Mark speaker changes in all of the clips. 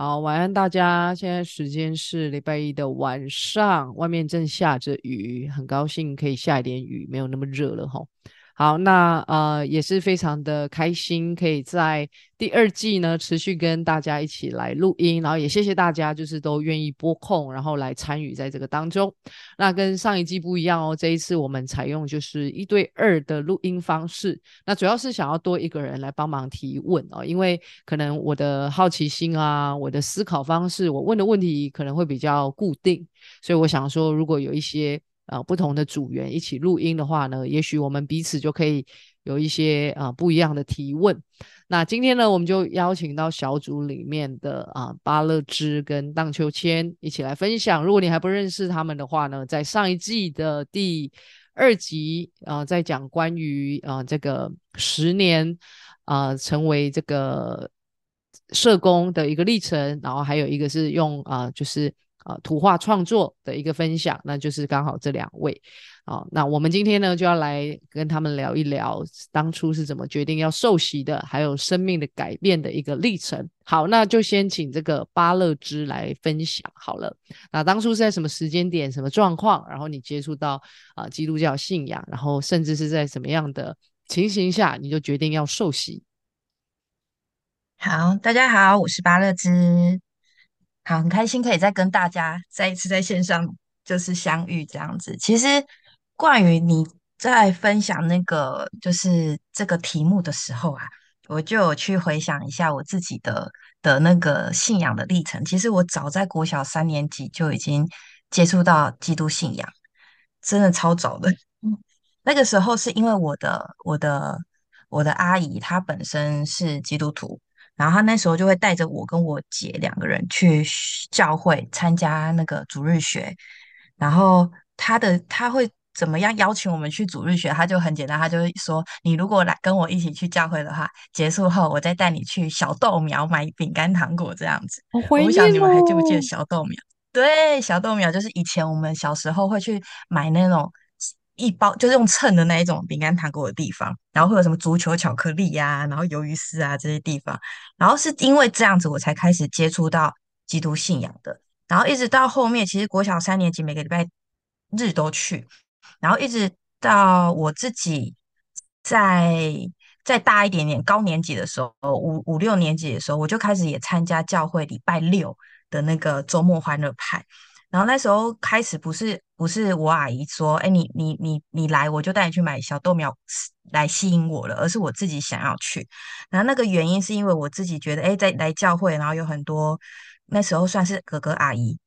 Speaker 1: 好，晚安大家。现在时间是礼拜一的晚上，外面正下着雨，很高兴可以下一点雨，没有那么热了哈。好，那呃也是非常的开心，可以在第二季呢持续跟大家一起来录音，然后也谢谢大家，就是都愿意拨空，然后来参与在这个当中。那跟上一季不一样哦，这一次我们采用就是一对二的录音方式，那主要是想要多一个人来帮忙提问哦，因为可能我的好奇心啊，我的思考方式，我问的问题可能会比较固定，所以我想说，如果有一些。啊，不同的组员一起录音的话呢，也许我们彼此就可以有一些啊不一样的提问。那今天呢，我们就邀请到小组里面的啊巴乐之跟荡秋千一起来分享。如果你还不认识他们的话呢，在上一季的第二集啊，在讲关于啊这个十年啊成为这个社工的一个历程，然后还有一个是用啊就是。啊，图画创作的一个分享，那就是刚好这两位啊。那我们今天呢，就要来跟他们聊一聊当初是怎么决定要受洗的，还有生命的改变的一个历程。好，那就先请这个巴勒之来分享好了。那当初是在什么时间点、什么状况，然后你接触到啊基督教信仰，然后甚至是在什么样的情形下，你就决定要受洗？
Speaker 2: 好，大家好，我是巴勒之。好，很开心可以再跟大家再一次在线上就是相遇这样子。其实，关于你在分享那个就是这个题目的时候啊，我就有去回想一下我自己的的那个信仰的历程。其实我早在国小三年级就已经接触到基督信仰，真的超早的。那个时候是因为我的我的我的阿姨她本身是基督徒。然后他那时候就会带着我跟我姐两个人去教会参加那个主日学，然后他的他会怎么样邀请我们去主日学？他就很简单，他就会说：“你如果来跟我一起去教会的话，结束后我再带你去小豆苗买饼干糖果这样子。”
Speaker 1: 我
Speaker 2: 不晓得你们还记不记得小豆苗？对，小豆苗就是以前我们小时候会去买那种。一包就是用称的那一种饼干糖果的地方，然后会有什么足球巧克力呀，然后鱿鱼丝啊这些地方，然后是因为这样子我才开始接触到基督信仰的，然后一直到后面，其实国小三年级每个礼拜日都去，然后一直到我自己在再大一点点高年级的时候，五五六年级的时候，我就开始也参加教会礼拜六的那个周末欢乐派。然后那时候开始不是不是我阿姨说，哎，你你你你来，我就带你去买小豆苗来吸引我了，而是我自己想要去。然后那个原因是因为我自己觉得，哎，在来教会，然后有很多那时候算是哥哥阿姨、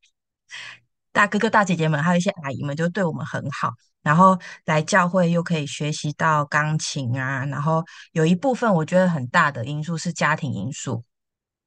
Speaker 2: 大哥哥大姐姐们，还有一些阿姨们，就对我们很好。然后来教会又可以学习到钢琴啊，然后有一部分我觉得很大的因素是家庭因素，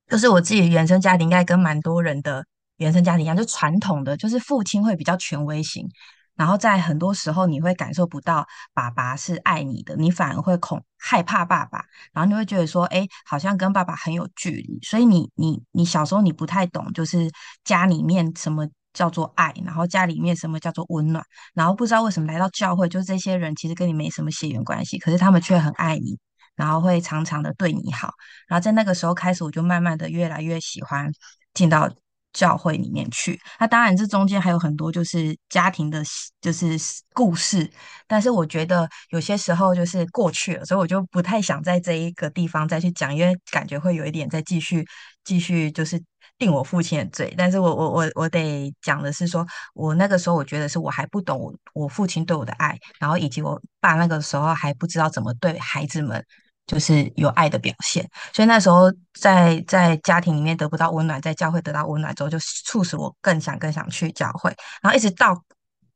Speaker 2: 就是我自己原生家庭应该跟蛮多人的。原生家庭一样，就传统的，就是父亲会比较权威型，然后在很多时候你会感受不到爸爸是爱你的，你反而会恐害怕爸爸，然后你会觉得说，哎，好像跟爸爸很有距离，所以你你你小时候你不太懂，就是家里面什么叫做爱，然后家里面什么叫做温暖，然后不知道为什么来到教会，就是这些人其实跟你没什么血缘关系，可是他们却很爱你，然后会常常的对你好，然后在那个时候开始，我就慢慢的越来越喜欢进到。教会里面去，那当然这中间还有很多就是家庭的，就是故事。但是我觉得有些时候就是过去了，所以我就不太想在这一个地方再去讲，因为感觉会有一点再继续继续就是定我父亲的罪。但是我我我我得讲的是说，我那个时候我觉得是我还不懂我我父亲对我的爱，然后以及我爸那个时候还不知道怎么对孩子们。就是有爱的表现，所以那时候在在家庭里面得不到温暖，在教会得到温暖之后，就促使我更想更想去教会。然后一直到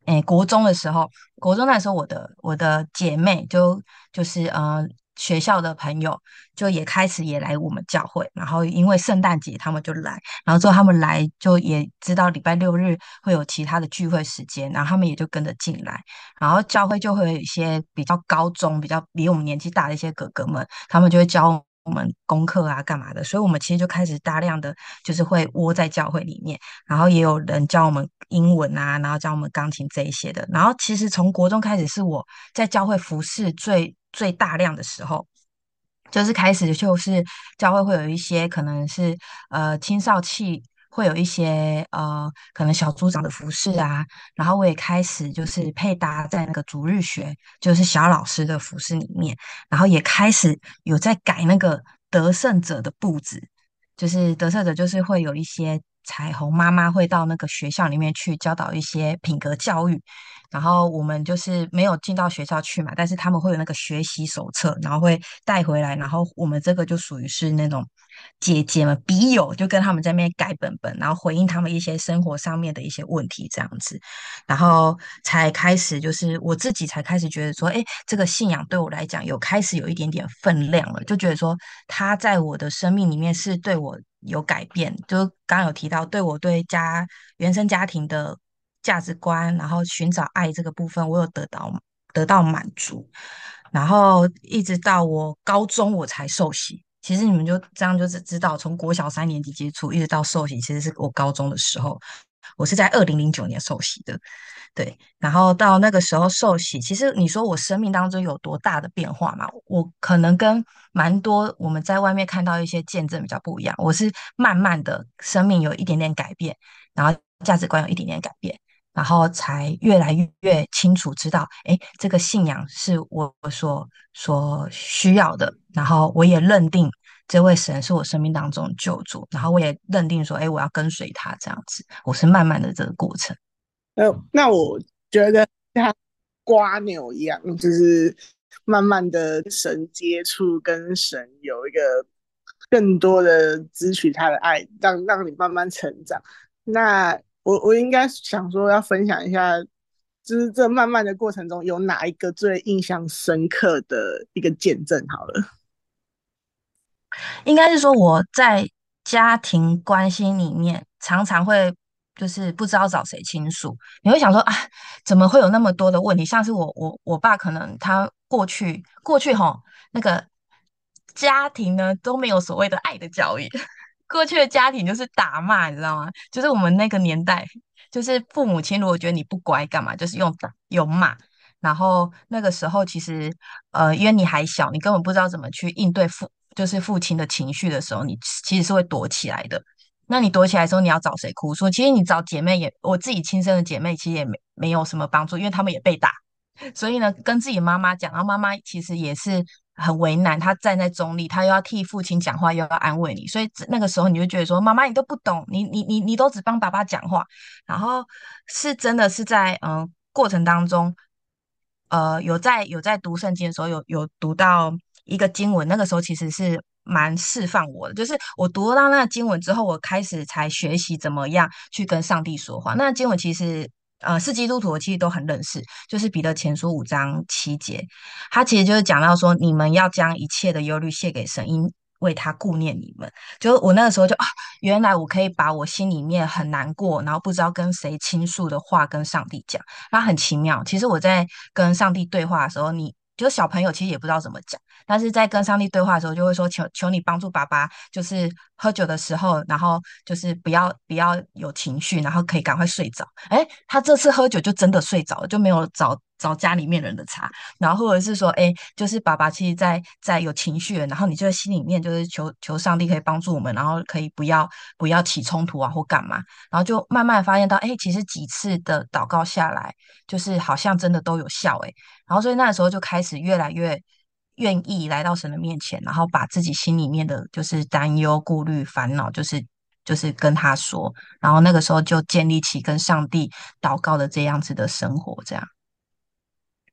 Speaker 2: 诶国中的时候，国中那时候我的我的姐妹就就是嗯。学校的朋友就也开始也来我们教会，然后因为圣诞节他们就来，然后之后他们来就也知道礼拜六日会有其他的聚会时间，然后他们也就跟着进来，然后教会就会有一些比较高中、比较比我们年纪大的一些哥哥们，他们就会教我我们功课啊、干嘛的，所以我们其实就开始大量的就是会窝在教会里面，然后也有人教我们英文啊，然后教我们钢琴这一些的，然后其实从国中开始是我在教会服侍最。最大量的时候，就是开始就是教会会有一些可能是呃青少期会有一些呃可能小组长的服饰啊，然后我也开始就是配搭在那个逐日学就是小老师的服饰里面，然后也开始有在改那个得胜者的布置，就是得胜者就是会有一些彩虹妈妈会到那个学校里面去教导一些品格教育。然后我们就是没有进到学校去嘛，但是他们会有那个学习手册，然后会带回来，然后我们这个就属于是那种姐姐们笔友，就跟他们在那边改本本，然后回应他们一些生活上面的一些问题这样子，然后才开始就是我自己才开始觉得说，哎，这个信仰对我来讲有开始有一点点分量了，就觉得说他在我的生命里面是对我有改变，就刚刚有提到对我对家原生家庭的。价值观，然后寻找爱这个部分，我有得到得到满足，然后一直到我高中我才受洗。其实你们就这样就是知道，从国小三年级接触，一直到受洗，其实是我高中的时候，我是在二零零九年受洗的。对，然后到那个时候受洗，其实你说我生命当中有多大的变化嘛？我可能跟蛮多我们在外面看到一些见证比较不一样。我是慢慢的生命有一点点改变，然后价值观有一点点改变。然后才越来越清楚知道，哎，这个信仰是我所所需要的。然后我也认定这位神是我生命当中救主。然后我也认定说，哎，我要跟随他这样子。我是慢慢的这个过程。
Speaker 3: 呃，那我觉得像瓜牛一样，就是慢慢的神接触，跟神有一个更多的支取他的爱，让让你慢慢成长。那。我我应该想说要分享一下，就是这慢慢的过程中有哪一个最印象深刻的一个见证？好了，
Speaker 2: 应该是说我在家庭关系里面常常会就是不知道找谁倾诉，你会想说啊，怎么会有那么多的问题？像是我我我爸可能他过去过去哈那个家庭呢都没有所谓的爱的教育。过去的家庭就是打骂，你知道吗？就是我们那个年代，就是父母亲如果觉得你不乖，干嘛？就是用打、用骂。然后那个时候，其实呃，因为你还小，你根本不知道怎么去应对父，就是父亲的情绪的时候，你其实是会躲起来的。那你躲起来的时候，你要找谁哭诉？其实你找姐妹也，我自己亲生的姐妹，其实也没没有什么帮助，因为他们也被打。所以呢，跟自己妈妈讲，然后妈妈其实也是。很为难，他站在中立，他又要替父亲讲话，又要安慰你，所以那个时候你就觉得说，妈妈你都不懂，你你你你都只帮爸爸讲话，然后是真的是在嗯过程当中，呃有在有在读圣经的时候，有有读到一个经文，那个时候其实是蛮释放我的，就是我读到那个经文之后，我开始才学习怎么样去跟上帝说话。那经文其实。呃，是基督徒，其实都很认识，就是彼得前书五章七节，他其实就是讲到说，你们要将一切的忧虑卸给神，因为他顾念你们。就我那个时候就啊，原来我可以把我心里面很难过，然后不知道跟谁倾诉的话跟上帝讲，那很奇妙。其实我在跟上帝对话的时候，你。就小朋友其实也不知道怎么讲，但是在跟上帝对话的时候，就会说求求你帮助爸爸，就是喝酒的时候，然后就是不要不要有情绪，然后可以赶快睡着。哎，他这次喝酒就真的睡着了，就没有找。找家里面人的茬，然后或者是说，哎，就是爸爸其实在在有情绪，然后你就在心里面就是求求上帝可以帮助我们，然后可以不要不要起冲突啊或干嘛，然后就慢慢发现到，哎，其实几次的祷告下来，就是好像真的都有效，哎，然后所以那时候就开始越来越愿意来到神的面前，然后把自己心里面的就是担忧、顾虑、烦恼，就是就是跟他说，然后那个时候就建立起跟上帝祷告的这样子的生活，这样。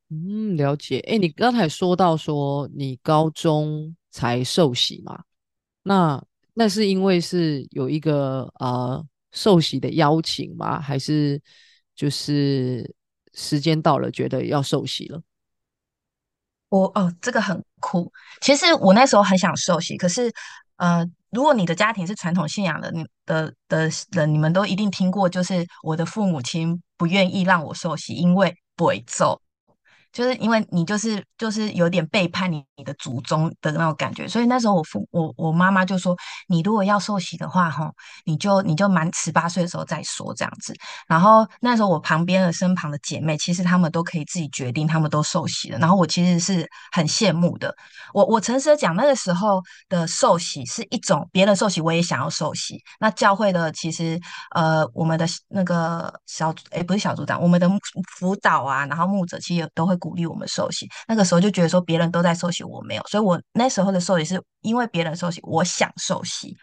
Speaker 1: 嗯，了解。哎，你刚才说到说你高中才受洗嘛？那那是因为是有一个呃受洗的邀请吗？还是就是时间到了，觉得要受洗了？
Speaker 2: 我哦，这个很酷。其实我那时候很想受洗，可是呃，如果你的家庭是传统信仰的，你的的人，你们都一定听过，就是我的父母亲不愿意让我受洗，因为不会就是因为你就是就是有点背叛你你的祖宗的那种感觉，所以那时候我父我我妈妈就说，你如果要受洗的话，哈，你就你就满十八岁的时候再说这样子。然后那时候我旁边的身旁的姐妹，其实她们都可以自己决定，她们都受洗了。然后我其实是很羡慕的。我我诚实的讲，那个时候的受洗是一种别人受洗，我也想要受洗。那教会的其实呃，我们的那个小组诶不是小组长，我们的辅导啊，然后牧者其实也都会。鼓励我们受洗，那个时候就觉得说别人都在受洗，我没有，所以我那时候的受洗是因为别人受洗，我想受洗。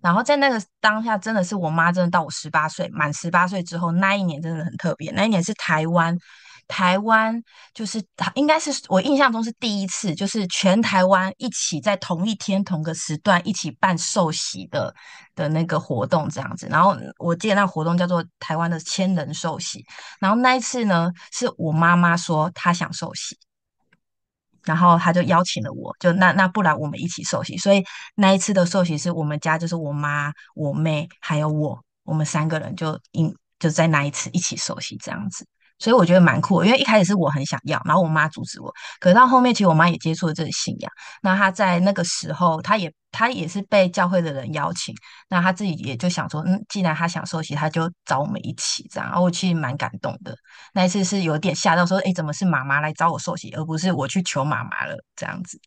Speaker 2: 然后在那个当下，真的是我妈真的到我十八岁满十八岁之后，那一年真的很特别，那一年是台湾。台湾就是应该是我印象中是第一次，就是全台湾一起在同一天同个时段一起办寿喜的的那个活动这样子。然后我记得那活动叫做台湾的千人寿喜。然后那一次呢，是我妈妈说她想寿喜，然后她就邀请了我，就那那不然我们一起寿喜。所以那一次的寿喜是我们家就是我妈、我妹还有我，我们三个人就应就在那一次一起寿喜这样子。所以我觉得蛮酷，因为一开始是我很想要，然后我妈阻止我。可到后面，其实我妈也接触了这个信仰。那她在那个时候，她也她也是被教会的人邀请，那她自己也就想说，嗯，既然她想受洗，她就找我们一起这样。然后我其实蛮感动的。那一次是有点吓到，说，哎，怎么是妈妈来找我受洗，而不是我去求妈妈了这样子。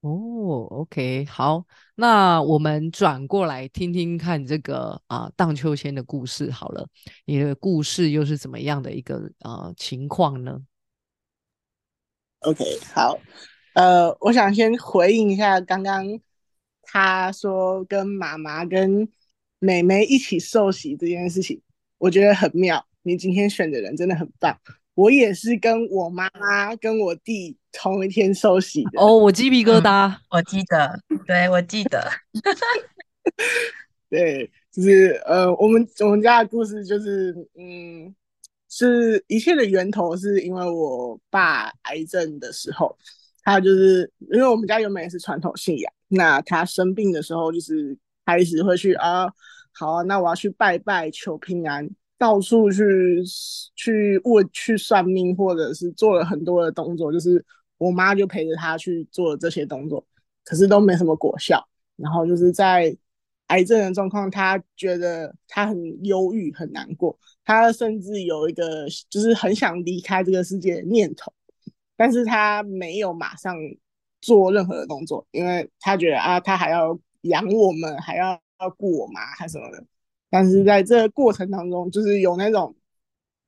Speaker 1: 哦，OK，好，那我们转过来听听看这个啊荡秋千的故事好了，你的故事又是怎么样的一个呃情况呢
Speaker 3: ？OK，好，呃，我想先回应一下刚刚他说跟妈妈跟妹妹一起受洗这件事情，我觉得很妙，你今天选的人真的很棒。我也是跟我妈妈跟我弟同一天受洗的
Speaker 1: 哦，我鸡皮疙瘩，
Speaker 2: 我记得，对我记得，
Speaker 3: 对，就是呃，我们我们家的故事就是，嗯，是一切的源头是因为我爸癌症的时候，他就是因为我们家原本也是传统信仰，那他生病的时候就是开始会去啊，好啊，那我要去拜拜求平安。到处去去问、去算命，或者是做了很多的动作，就是我妈就陪着他去做这些动作，可是都没什么果效。然后就是在癌症的状况，他觉得他很忧郁、很难过，他甚至有一个就是很想离开这个世界的念头，但是他没有马上做任何的动作，因为他觉得啊，他还要养我们，还要要顾我妈，还什么的。但是在这个过程当中，就是有那种，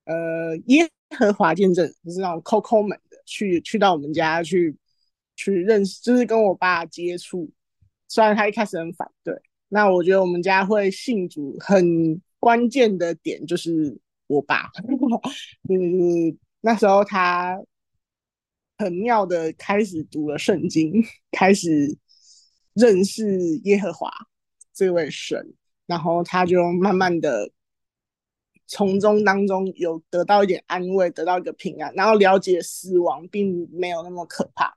Speaker 3: 呃，耶和华见证，就是那种抠抠门，去去到我们家去去认识，就是跟我爸接触。虽然他一开始很反对，那我觉得我们家会信主很关键的点就是我爸，就 是那时候他很妙的开始读了圣经，开始认识耶和华这位神。然后他就慢慢的从中当中有得到一点安慰，得到一个平安，然后了解死亡并没有那么可怕，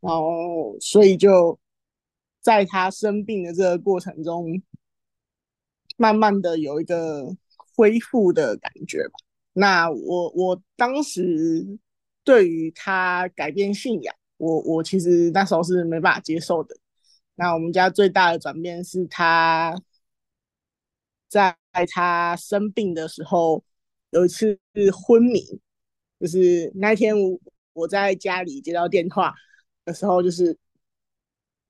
Speaker 3: 然后所以就在他生病的这个过程中，慢慢的有一个恢复的感觉吧。那我我当时对于他改变信仰，我我其实那时候是没办法接受的。那我们家最大的转变是他。在他生病的时候，有一次昏迷，就是那天我我在家里接到电话的时候，就是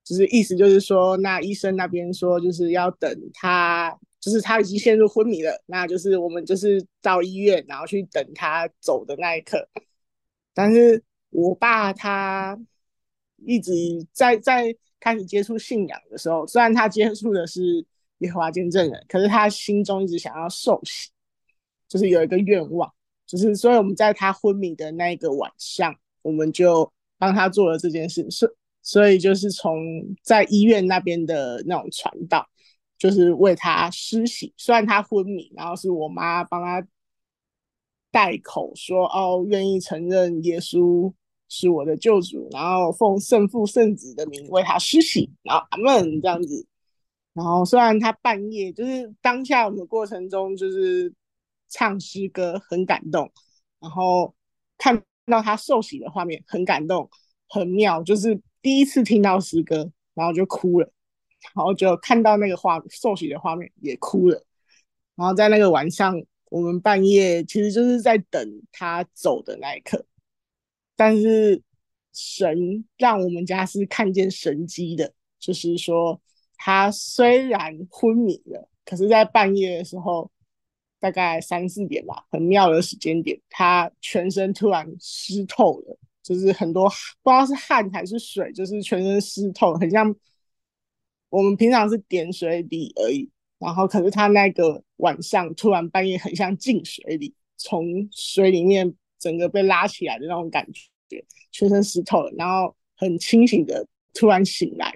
Speaker 3: 就是意思就是说，那医生那边说就是要等他，就是他已经陷入昏迷了，那就是我们就是到医院，然后去等他走的那一刻。但是我爸他一直在在开始接触信仰的时候，虽然他接触的是。耶和华见证人，可是他心中一直想要受洗，就是有一个愿望，就是所以我们在他昏迷的那一个晚上，我们就帮他做了这件事，所所以就是从在医院那边的那种传道，就是为他施洗。虽然他昏迷，然后是我妈帮他代口说：“哦，愿意承认耶稣是我的救主，然后奉圣父圣子的名为他施洗，然后阿门这样子。”然后虽然他半夜就是当下我们过程中就是唱诗歌很感动，然后看到他受洗的画面，很感动，很妙，就是第一次听到诗歌，然后就哭了，然后就看到那个画受洗的画面也哭了，然后在那个晚上，我们半夜其实就是在等他走的那一刻，但是神让我们家是看见神迹的，就是说他虽然昏迷了，可是在半夜的时候。大概三四点吧，很妙的时间点，他全身突然湿透了，就是很多不知道是汗还是水，就是全身湿透，很像我们平常是点水里而已，然后可是他那个晚上突然半夜很像进水里，从水里面整个被拉起来的那种感觉，全身湿透了，然后很清醒的突然醒来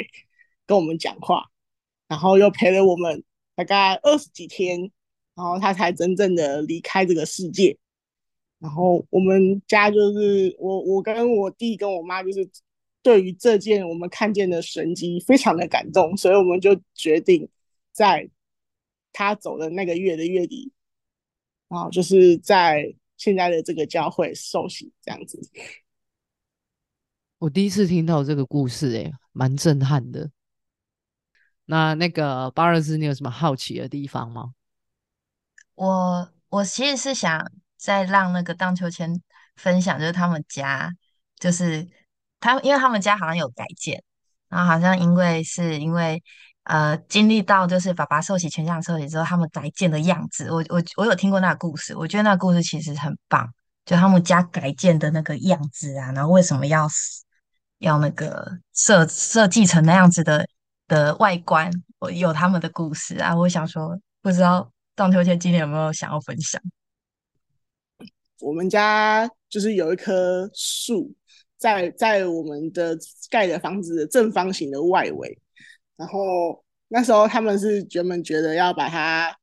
Speaker 3: 跟我们讲话，然后又陪了我们大概二十几天。然后他才真正的离开这个世界。然后我们家就是我，我跟我弟跟我妈就是对于这件我们看见的神迹非常的感动，所以我们就决定在他走的那个月的月底，然后就是在现在的这个教会受洗这样子。
Speaker 1: 我第一次听到这个故事，哎，蛮震撼的。那那个巴尔斯，你有什么好奇的地方吗？
Speaker 2: 我我其实是想再让那个荡秋千分享，就是他们家，就是他，因为他们家好像有改建，然后好像因为是因为呃经历到就是爸爸受洗全家受洗之后，他们改建的样子，我我我有听过那个故事，我觉得那个故事其实很棒，就他们家改建的那个样子啊，然后为什么要要那个设设计成那样子的的外观，我有他们的故事啊，我想说不知道。荡秋千今天有没有想要分享？
Speaker 3: 我们家就是有一棵树，在在我们的盖的房子的正方形的外围，然后那时候他们是原本觉得要把它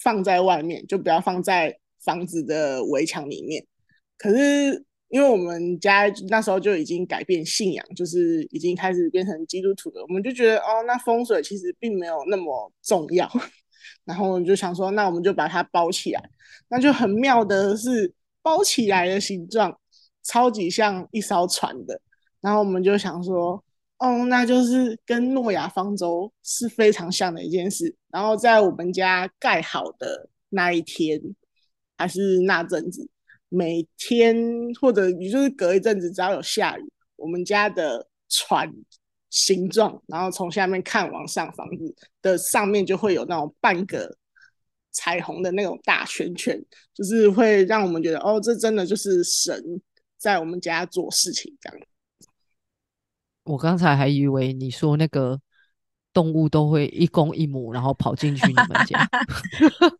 Speaker 3: 放在外面，就不要放在房子的围墙里面。可是因为我们家那时候就已经改变信仰，就是已经开始变成基督徒了，我们就觉得哦，那风水其实并没有那么重要。然后我们就想说，那我们就把它包起来。那就很妙的是，包起来的形状超级像一艘船的。然后我们就想说，哦，那就是跟诺亚方舟是非常像的一件事。然后在我们家盖好的那一天，还是那阵子，每天或者也就是隔一阵子，只要有下雨，我们家的船。形状，然后从下面看往上，房子的上面就会有那种半个彩虹的那种大圈圈，就是会让我们觉得，哦，这真的就是神在我们家做事情这样。
Speaker 1: 我刚才还以为你说那个动物都会一公一母，然后跑进去你们家。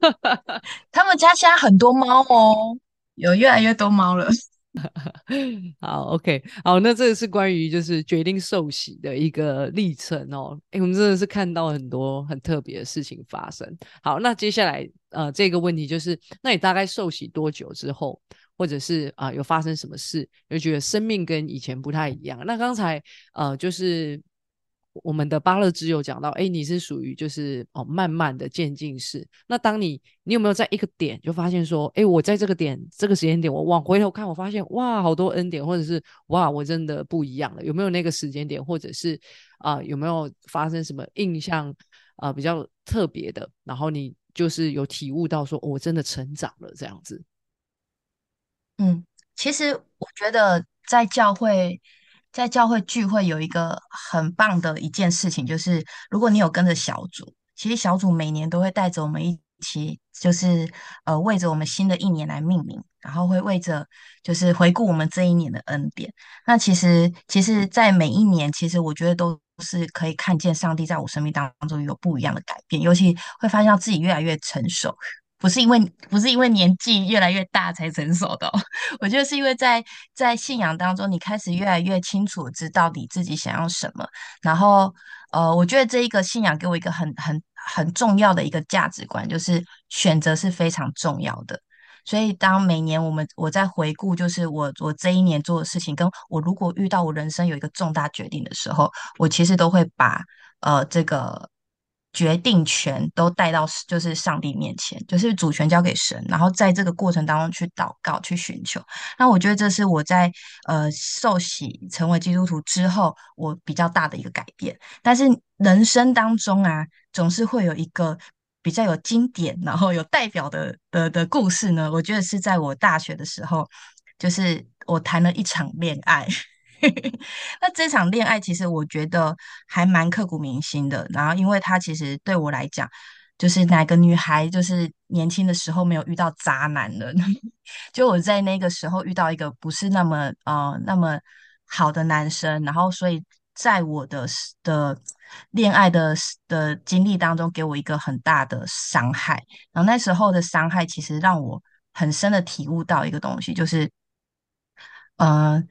Speaker 2: 他们家现在很多猫哦，有越来越多猫了。
Speaker 1: 好，OK，好，那这个是关于就是决定受洗的一个历程哦。哎，我们真的是看到很多很特别的事情发生。好，那接下来呃这个问题就是，那你大概受洗多久之后，或者是啊有发生什么事，就觉得生命跟以前不太一样？那刚才呃就是。我们的巴勒之有讲到，哎，你是属于就是哦，慢慢的渐进式。那当你你有没有在一个点就发现说，哎，我在这个点这个时间点，我往回头看，我发现哇，好多恩典，或者是哇，我真的不一样了。有没有那个时间点，或者是啊，有没有发生什么印象啊比较特别的？然后你就是有体悟到说，我真的成长了这样子。
Speaker 2: 嗯，其实我觉得在教会。在教会聚会有一个很棒的一件事情，就是如果你有跟着小组，其实小组每年都会带着我们一起，就是呃为着我们新的一年来命名，然后会为着就是回顾我们这一年的恩典。那其实其实，在每一年，其实我觉得都是可以看见上帝在我生命当中有不一样的改变，尤其会发现自己越来越成熟。不是因为不是因为年纪越来越大才成熟的，我觉得是因为在在信仰当中，你开始越来越清楚知道你自己想要什么。然后，呃，我觉得这一个信仰给我一个很很很重要的一个价值观，就是选择是非常重要的。所以，当每年我们我在回顾，就是我我这一年做的事情，跟我如果遇到我人生有一个重大决定的时候，我其实都会把呃这个。决定权都带到就是上帝面前，就是主权交给神，然后在这个过程当中去祷告、去寻求。那我觉得这是我在呃受洗成为基督徒之后，我比较大的一个改变。但是人生当中啊，总是会有一个比较有经典，然后有代表的的的故事呢。我觉得是在我大学的时候，就是我谈了一场恋爱。那这场恋爱其实我觉得还蛮刻骨铭心的。然后，因为他其实对我来讲，就是哪个女孩就是年轻的时候没有遇到渣男的？就我在那个时候遇到一个不是那么呃那么好的男生，然后所以在我的的恋爱的的经历当中，给我一个很大的伤害。然后那时候的伤害其实让我很深的体悟到一个东西，就是呃。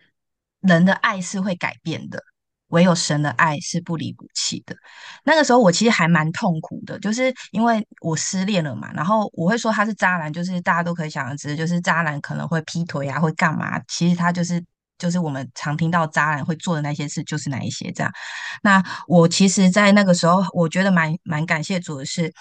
Speaker 2: 人的爱是会改变的，唯有神的爱是不离不弃的。那个时候我其实还蛮痛苦的，就是因为我失恋了嘛。然后我会说他是渣男，就是大家都可以想而知，就是渣男可能会劈腿啊，会干嘛？其实他就是就是我们常听到渣男会做的那些事，就是那一些这样。那我其实，在那个时候，我觉得蛮蛮感谢主的是，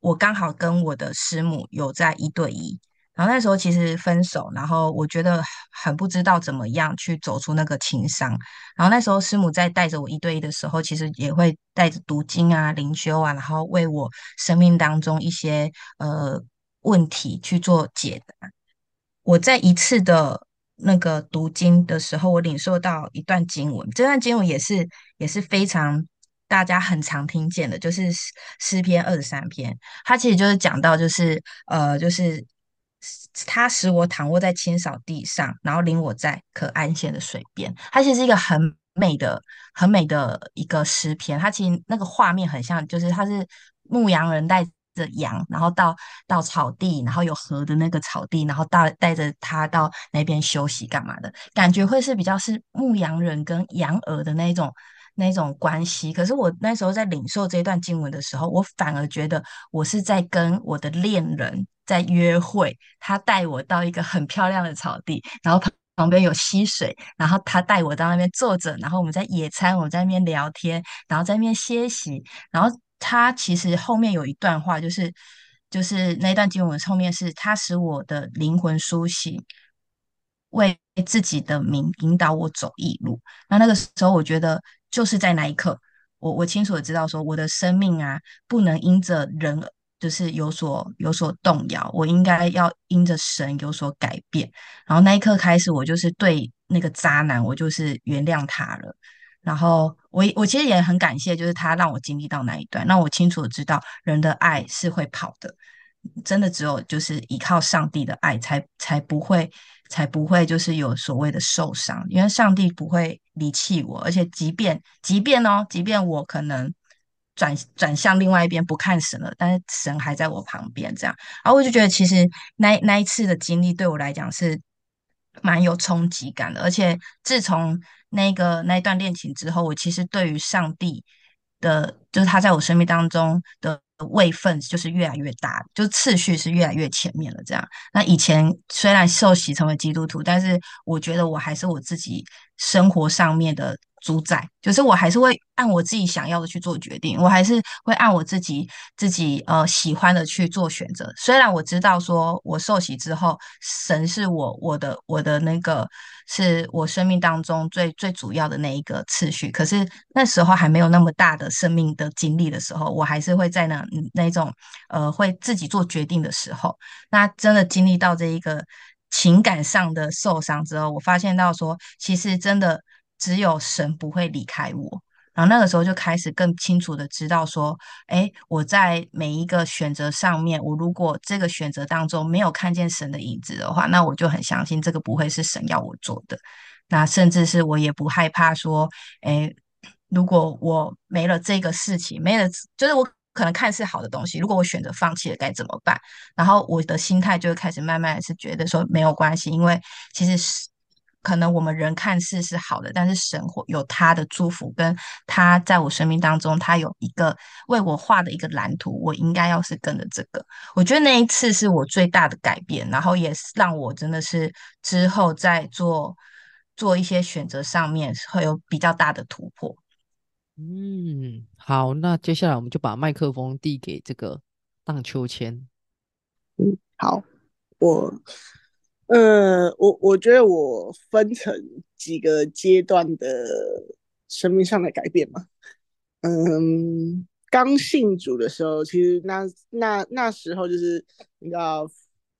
Speaker 2: 我刚好跟我的师母有在一对一。然后那时候其实分手，然后我觉得很不知道怎么样去走出那个情伤。然后那时候师母在带着我一对一的时候，其实也会带着读经啊、灵修啊，然后为我生命当中一些呃问题去做解答。我在一次的那个读经的时候，我领受到一段经文，这段经文也是也是非常大家很常听见的，就是诗篇二十三篇，它其实就是讲到就是呃就是。它使我躺卧在清扫地上，然后领我在可安歇的水边。它其实是一个很美的、很美的一个诗篇。它其实那个画面很像，就是它是牧羊人带着羊，然后到到草地，然后有河的那个草地，然后到带着他到那边休息干嘛的？感觉会是比较是牧羊人跟羊儿的那种那种关系。可是我那时候在领受这段经文的时候，我反而觉得我是在跟我的恋人。在约会，他带我到一个很漂亮的草地，然后旁旁边有溪水，然后他带我到那边坐着，然后我们在野餐，我们在那边聊天，然后在那边歇息。然后他其实后面有一段话，就是就是那一段经文后面是他使我的灵魂苏醒，为自己的名引导我走义路。那那个时候，我觉得就是在那一刻，我我清楚的知道说，我的生命啊，不能因着人。就是有所有所动摇，我应该要因着神有所改变。然后那一刻开始，我就是对那个渣男，我就是原谅他了。然后我我其实也很感谢，就是他让我经历到那一段，让我清楚的知道人的爱是会跑的，真的只有就是依靠上帝的爱，才才不会才不会就是有所谓的受伤，因为上帝不会离弃我，而且即便即便哦，即便我可能。转转向另外一边不看神了，但是神还在我旁边，这样，然后我就觉得其实那那一次的经历对我来讲是蛮有冲击感的，而且自从那个那一段恋情之后，我其实对于上帝的，就是他在我生命当中的位份就是越来越大，就次序是越来越前面了。这样，那以前虽然受洗成为基督徒，但是我觉得我还是我自己生活上面的。主宰就是我，还是会按我自己想要的去做决定，我还是会按我自己自己呃喜欢的去做选择。虽然我知道说我受洗之后，神是我我的我的那个是我生命当中最最主要的那一个次序，可是那时候还没有那么大的生命的经历的时候，我还是会在那那种呃会自己做决定的时候，那真的经历到这一个情感上的受伤之后，我发现到说其实真的。只有神不会离开我，然后那个时候就开始更清楚的知道说，哎，我在每一个选择上面，我如果这个选择当中没有看见神的影子的话，那我就很相信这个不会是神要我做的。那甚至是我也不害怕说，哎，如果我没了这个事情，没了，就是我可能看似好的东西，如果我选择放弃了，该怎么办？然后我的心态就会开始慢慢是觉得说没有关系，因为其实是。可能我们人看似是好的，但是神会有他的祝福，跟他在我生命当中，他有一个为我画的一个蓝图，我应该要是跟着这个。我觉得那一次是我最大的改变，然后也是让我真的是之后在做做一些选择上面会有比较大的突破。
Speaker 1: 嗯，好，那接下来我们就把麦克风递给这个荡秋千。
Speaker 3: 嗯，好，我，呃，我我觉得我分成几个阶段的生命上的改变嘛。嗯，刚信主的时候，其实那那那时候就是你知道，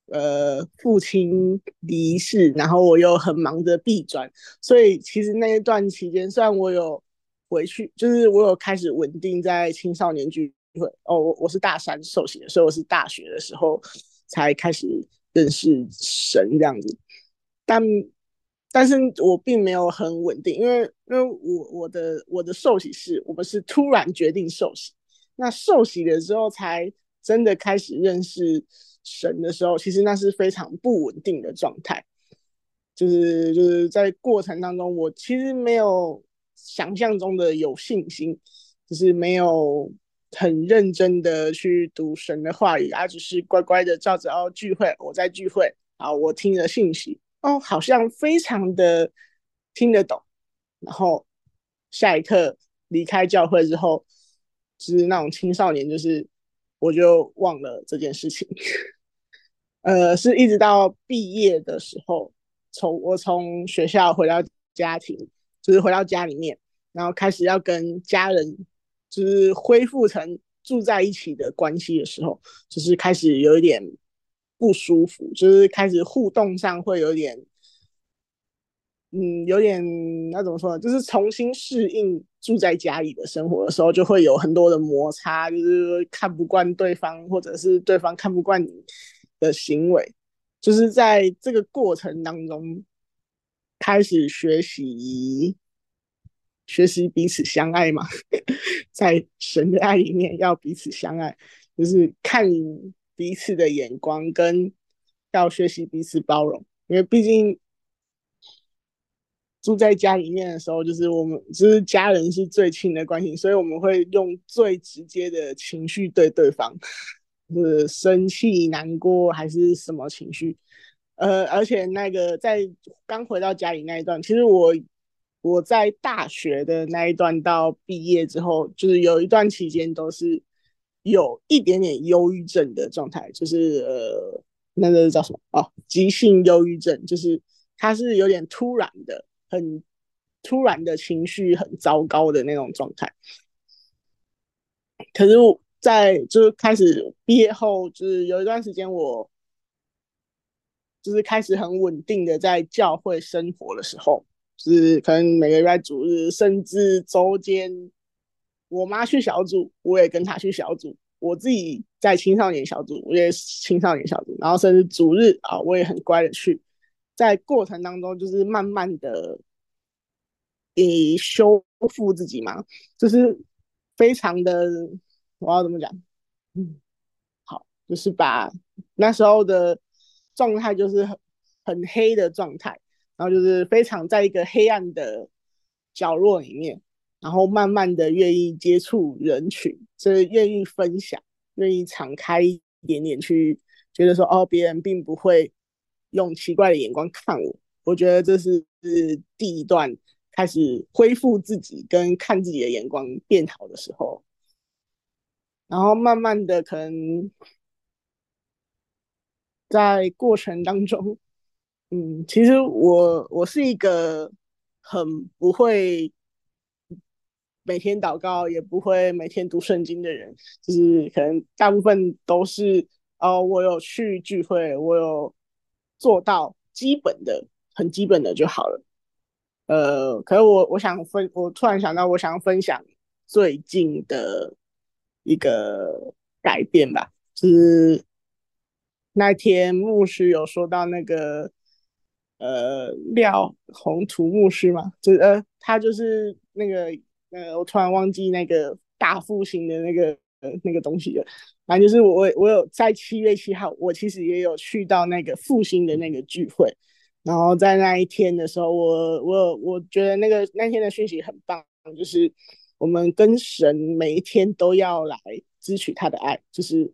Speaker 3: 呃，父亲离世，然后我又很忙着闭专，所以其实那一段期间，虽然我有回去，就是我有开始稳定在青少年聚会。哦，我我是大三受洗的，所以我是大学的时候才开始认识神这样子，但。但是我并没有很稳定，因为因为我我的我的受洗是，我们是突然决定受洗，那受洗的时候才真的开始认识神的时候，其实那是非常不稳定的状态，就是就是在过程当中，我其实没有想象中的有信心，就是没有很认真的去读神的话语，而只是乖乖的照着哦聚会，我在聚会啊，我听了信息。哦，好像非常的听得懂，然后下一刻离开教会之后，就是那种青少年，就是我就忘了这件事情。呃，是一直到毕业的时候，从我从学校回到家庭，就是回到家里面，然后开始要跟家人，就是恢复成住在一起的关系的时候，就是开始有一点。不舒服，就是开始互动上会有点，嗯，有点那怎么说呢？就是重新适应住在家里的生活的时候，就会有很多的摩擦，就是看不惯对方，或者是对方看不惯你的行为，就是在这个过程当中开始学习学习彼此相爱嘛，在神的爱里面要彼此相爱，就是看。彼此的眼光跟要学习彼此包容，因为毕竟住在家里面的时候，就是我们就是家人是最亲的关系，所以我们会用最直接的情绪对对方，是生气、难过还是什么情绪。呃，而且那个在刚回到家里那一段，其实我我在大学的那一段到毕业之后，就是有一段期间都是。有一点点忧郁症的状态，就是呃，那个叫什么哦，急性忧郁症，就是他是有点突然的，很突然的情绪很糟糕的那种状态。可是，在就是开始毕业后，就是有一段时间，我就是开始很稳定的在教会生活的时候，是可能每个月主日，甚至周间。我妈去小组，我也跟她去小组。我自己在青少年小组，我也青少年小组。然后甚至主日啊，我也很乖的去。在过程当中，就是慢慢的以修复自己嘛，就是非常的，我要怎么讲？嗯，好，就是把那时候的状态，就是很很黑的状态，然后就是非常在一个黑暗的角落里面。然后慢慢的愿意接触人群，所以愿意分享，愿意敞开一点点去，觉得说哦，别人并不会用奇怪的眼光看我。我觉得这是第一段开始恢复自己跟看自己的眼光变好的时候。然后慢慢的，可能在过程当中，嗯，其实我我是一个很不会。每天祷告也不会每天读圣经的人，就是可能大部分都是哦，我有去聚会，我有做到基本的、很基本的就好了。呃，可是我我想分，我突然想到，我想分享最近的一个改变吧，就是那天牧师有说到那个呃廖宏图牧师嘛，就是呃他就是那个。呃，我突然忘记那个大复兴的那个呃那个东西了。反正就是我我有在七月七号，我其实也有去到那个复兴的那个聚会。然后在那一天的时候，我我我觉得那个那天的讯息很棒，就是我们跟神每一天都要来支取他的爱，就是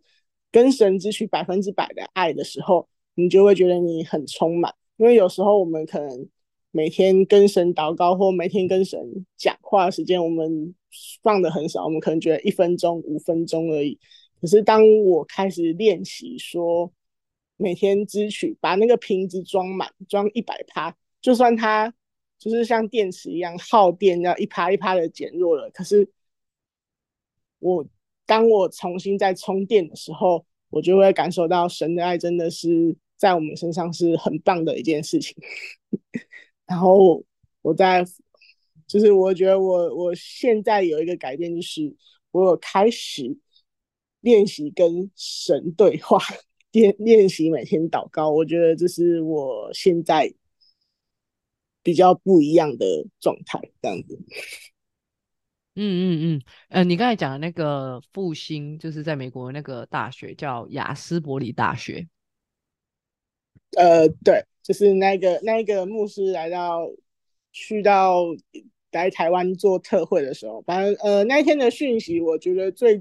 Speaker 3: 跟神支取百分之百的爱的时候，你就会觉得你很充满。因为有时候我们可能每天跟神祷告或每天跟神讲话的时间，我们放的很少，我们可能觉得一分钟、五分钟而已。可是当我开始练习说每天支取，把那个瓶子装满，装一百趴，就算它就是像电池一样耗电，要一趴一趴的减弱了。可是我当我重新再充电的时候，我就会感受到神的爱真的是在我们身上是很棒的一件事情。然后我在，就是我觉得我我现在有一个改变，就是我有开始练习跟神对话，练练习每天祷告。我觉得这是我现在比较不一样的状态，这样子。
Speaker 1: 嗯嗯嗯，呃，你刚才讲的那个复兴，就是在美国那个大学叫雅斯伯里大学。
Speaker 3: 呃，对。就是那个那个牧师来到去到来台湾做特会的时候，反正呃那一天的讯息，我觉得最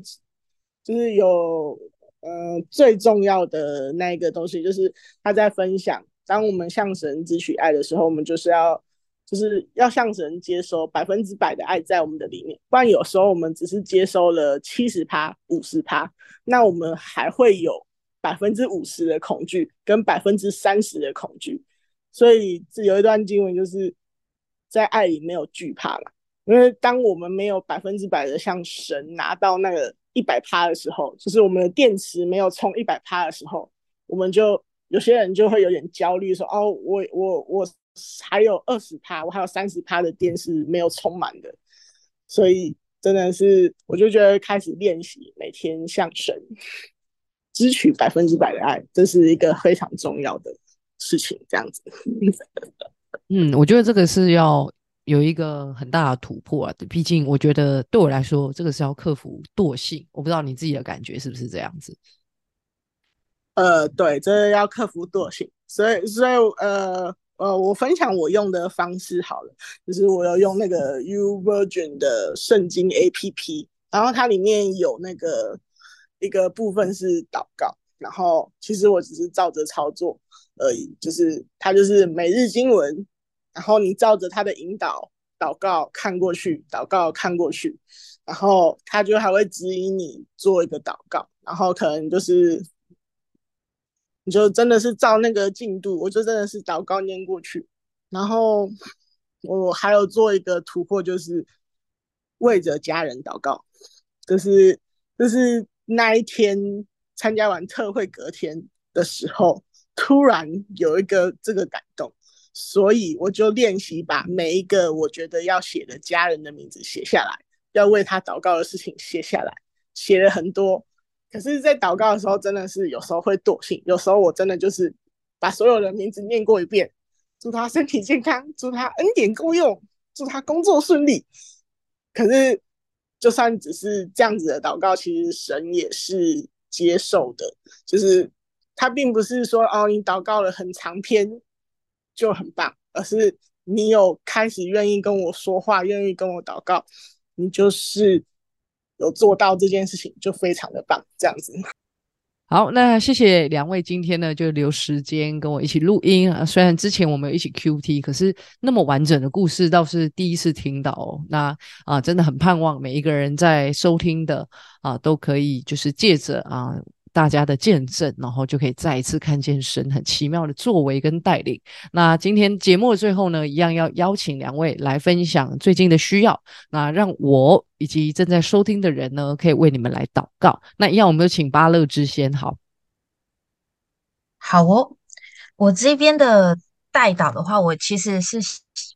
Speaker 3: 就是有呃最重要的那一个东西，就是他在分享，当我们向神支取爱的时候，我们就是要就是要向神接收百分之百的爱在我们的里面，不然有时候我们只是接收了七十趴、五十趴，那我们还会有。百分之五十的恐惧跟百分之三十的恐惧，所以这有一段经文就是在爱里没有惧怕嘛。因为当我们没有百分之百的向神拿到那个一百趴的时候，就是我们的电池没有充一百趴的时候，我们就有些人就会有点焦虑，说：“哦，我我我还有二十趴，我还有三十趴的电是没有充满的。”所以真的是，我就觉得开始练习每天向神。支取百分之百的爱，这是一个非常重要的事情。这样子，
Speaker 1: 嗯，我觉得这个是要有一个很大的突破啊。毕竟，我觉得对我来说，这个是要克服惰性。我不知道你自己的感觉是不是这样子？
Speaker 3: 呃，对，这要克服惰性。所以，所以，呃，呃，我分享我用的方式好了，就是我要用那个 U Virgin 的圣经 A P P，然后它里面有那个。一个部分是祷告，然后其实我只是照着操作而已，就是它就是每日经文，然后你照着它的引导祷告看过去，祷告看过去，然后它就还会指引你做一个祷告，然后可能就是你就真的是照那个进度，我就真的是祷告念过去，然后我还有做一个突破，就是为着家人祷告，就是就是。那一天参加完特会，隔天的时候，突然有一个这个感动，所以我就练习把每一个我觉得要写的家人的名字写下来，要为他祷告的事情写下来，写了很多。可是，在祷告的时候，真的是有时候会惰性，有时候我真的就是把所有的名字念过一遍，祝他身体健康，祝他恩典够用，祝他工作顺利。可是。就算只是这样子的祷告，其实神也是接受的。就是他并不是说哦，你祷告了很长篇就很棒，而是你有开始愿意跟我说话，愿意跟我祷告，你就是有做到这件事情，就非常的棒。这样子。
Speaker 1: 好，那谢谢两位今天呢，就留时间跟我一起录音啊。虽然之前我们一起 Q T，可是那么完整的故事倒是第一次听到哦。那啊，真的很盼望每一个人在收听的啊，都可以就是借着啊。大家的见证，然后就可以再一次看见神很奇妙的作为跟带领。那今天节目的最后呢，一样要邀请两位来分享最近的需要。那让我以及正在收听的人呢，可以为你们来祷告。那一样，我们就请巴乐之先。好，
Speaker 2: 好哦。我这边的代祷的话，我其实是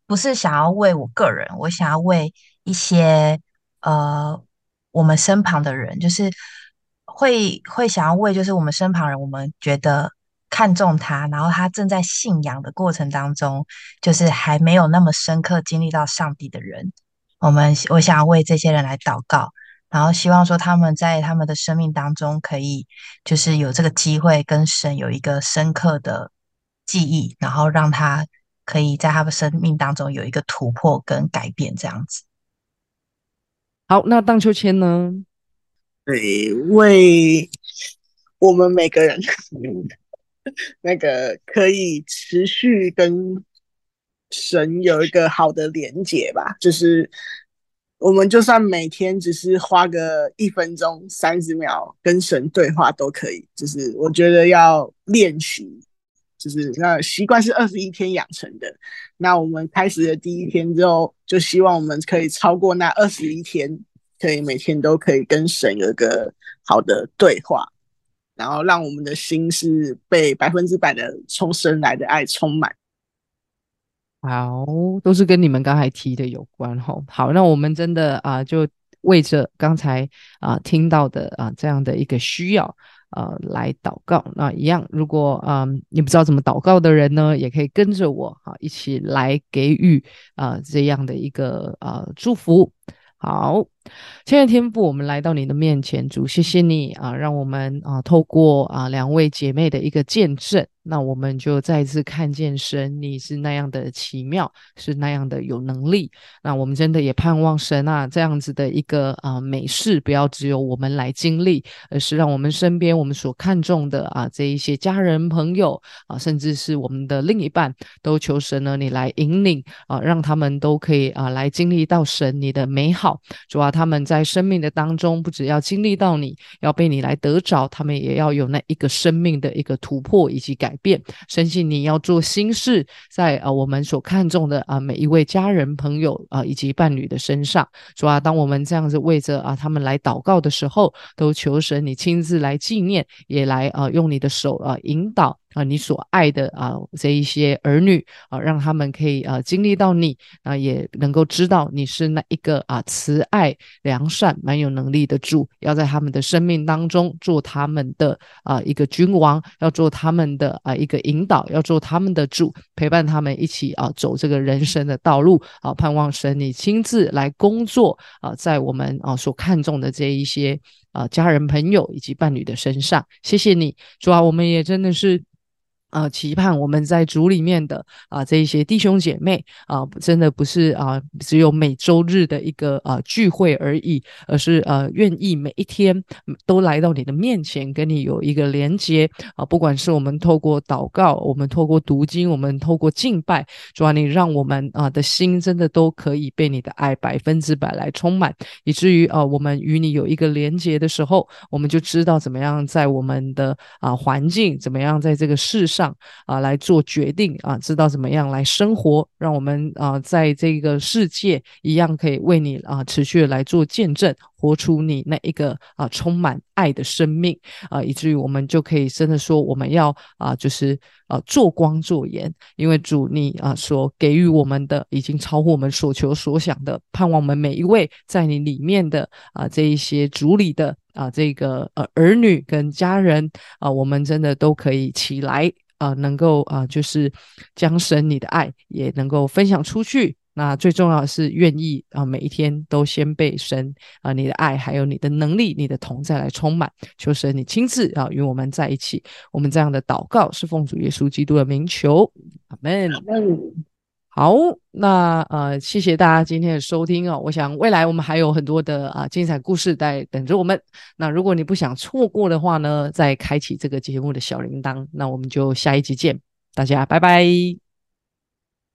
Speaker 2: 不是想要为我个人，我想要为一些呃我们身旁的人，就是。会会想要为就是我们身旁人，我们觉得看重他，然后他正在信仰的过程当中，就是还没有那么深刻经历到上帝的人，我们我想要为这些人来祷告，然后希望说他们在他们的生命当中可以就是有这个机会跟神有一个深刻的记忆，然后让他可以在他的生命当中有一个突破跟改变这样子。
Speaker 1: 好，那荡秋千呢？
Speaker 3: 对，为我们每个人那个可以持续跟神有一个好的连接吧，就是我们就算每天只是花个一分钟、三十秒跟神对话都可以。就是我觉得要练习，就是那习惯是二十一天养成的。那我们开始的第一天之后，就希望我们可以超过那二十一天，可以每天都可以跟神有一个好的对话，然后让我们的心是被百分之百的从神来的爱充满。
Speaker 1: 好，都是跟你们刚才提的有关哈。好，那我们真的啊，就为着刚才啊听到的啊这样的一个需要啊来祷告。那一样，如果啊你不知道怎么祷告的人呢，也可以跟着我啊一起来给予啊这样的一个啊祝福。好，亲爱的天父，我们来到你的面前，主，谢谢你啊，让我们啊透过啊两位姐妹的一个见证。那我们就再一次看见神，你是那样的奇妙，是那样的有能力。那我们真的也盼望神啊，这样子的一个啊美事，不要只有我们来经历，而是让我们身边我们所看重的啊这一些家人朋友啊，甚至是我们的另一半，都求神呢，你来引领啊，让他们都可以啊来经历到神你的美好。主啊他们在生命的当中，不只要经历到你，要被你来得着，他们也要有那一个生命的一个突破以及改。变，相信你要做心事，在啊我们所看重的啊每一位家人朋友啊以及伴侣的身上，主啊，当我们这样子为着啊他们来祷告的时候，都求神你亲自来纪念，也来啊用你的手啊引导。啊，你所爱的啊，这一些儿女啊，让他们可以啊经历到你啊，也能够知道你是那一个啊慈爱、良善、蛮有能力的主，要在他们的生命当中做他们的啊一个君王，要做他们的啊一个引导，要做他们的主，陪伴他们一起啊走这个人生的道路啊，盼望神你亲自来工作啊，在我们啊所看重的这一些啊家人朋友以及伴侣的身上，谢谢你，主啊，我们也真的是。啊，期盼我们在主里面的啊这一些弟兄姐妹啊，真的不是啊只有每周日的一个啊聚会而已，而是呃愿意每一天都来到你的面前，跟你有一个连接啊。不管是我们透过祷告，我们透过读经，我们透过敬拜，主啊，你让我们啊的心真的都可以被你的爱百分之百来充满，以至于啊我们与你有一个连接的时候，我们就知道怎么样在我们的啊环境，怎么样在这个世上上。啊来做决定啊，知道怎么样来生活，让我们啊在这个世界一样可以为你啊持续的来做见证，活出你那一个啊充满爱的生命啊，以至于我们就可以真的说，我们要啊就是啊做光做盐，因为主你啊所给予我们的已经超乎我们所求所想的，盼望我们每一位在你里面的啊这一些主里的啊这个呃儿女跟家人啊，我们真的都可以起来。啊，能够啊，就是将神你的爱也能够分享出去。那最重要的是愿意啊，每一天都先被神啊，你的爱还有你的能力、你的同在来充满。求神你亲自啊，与我们在一起。我们这样的祷告是奉主耶稣基督的名求，阿门。好，那呃，谢谢大家今天的收听哦。我想未来我们还有很多的啊精彩故事在等着我们。那如果你不想错过的话呢，再开启这个节目的小铃铛。那我们就下一集见，大家拜拜。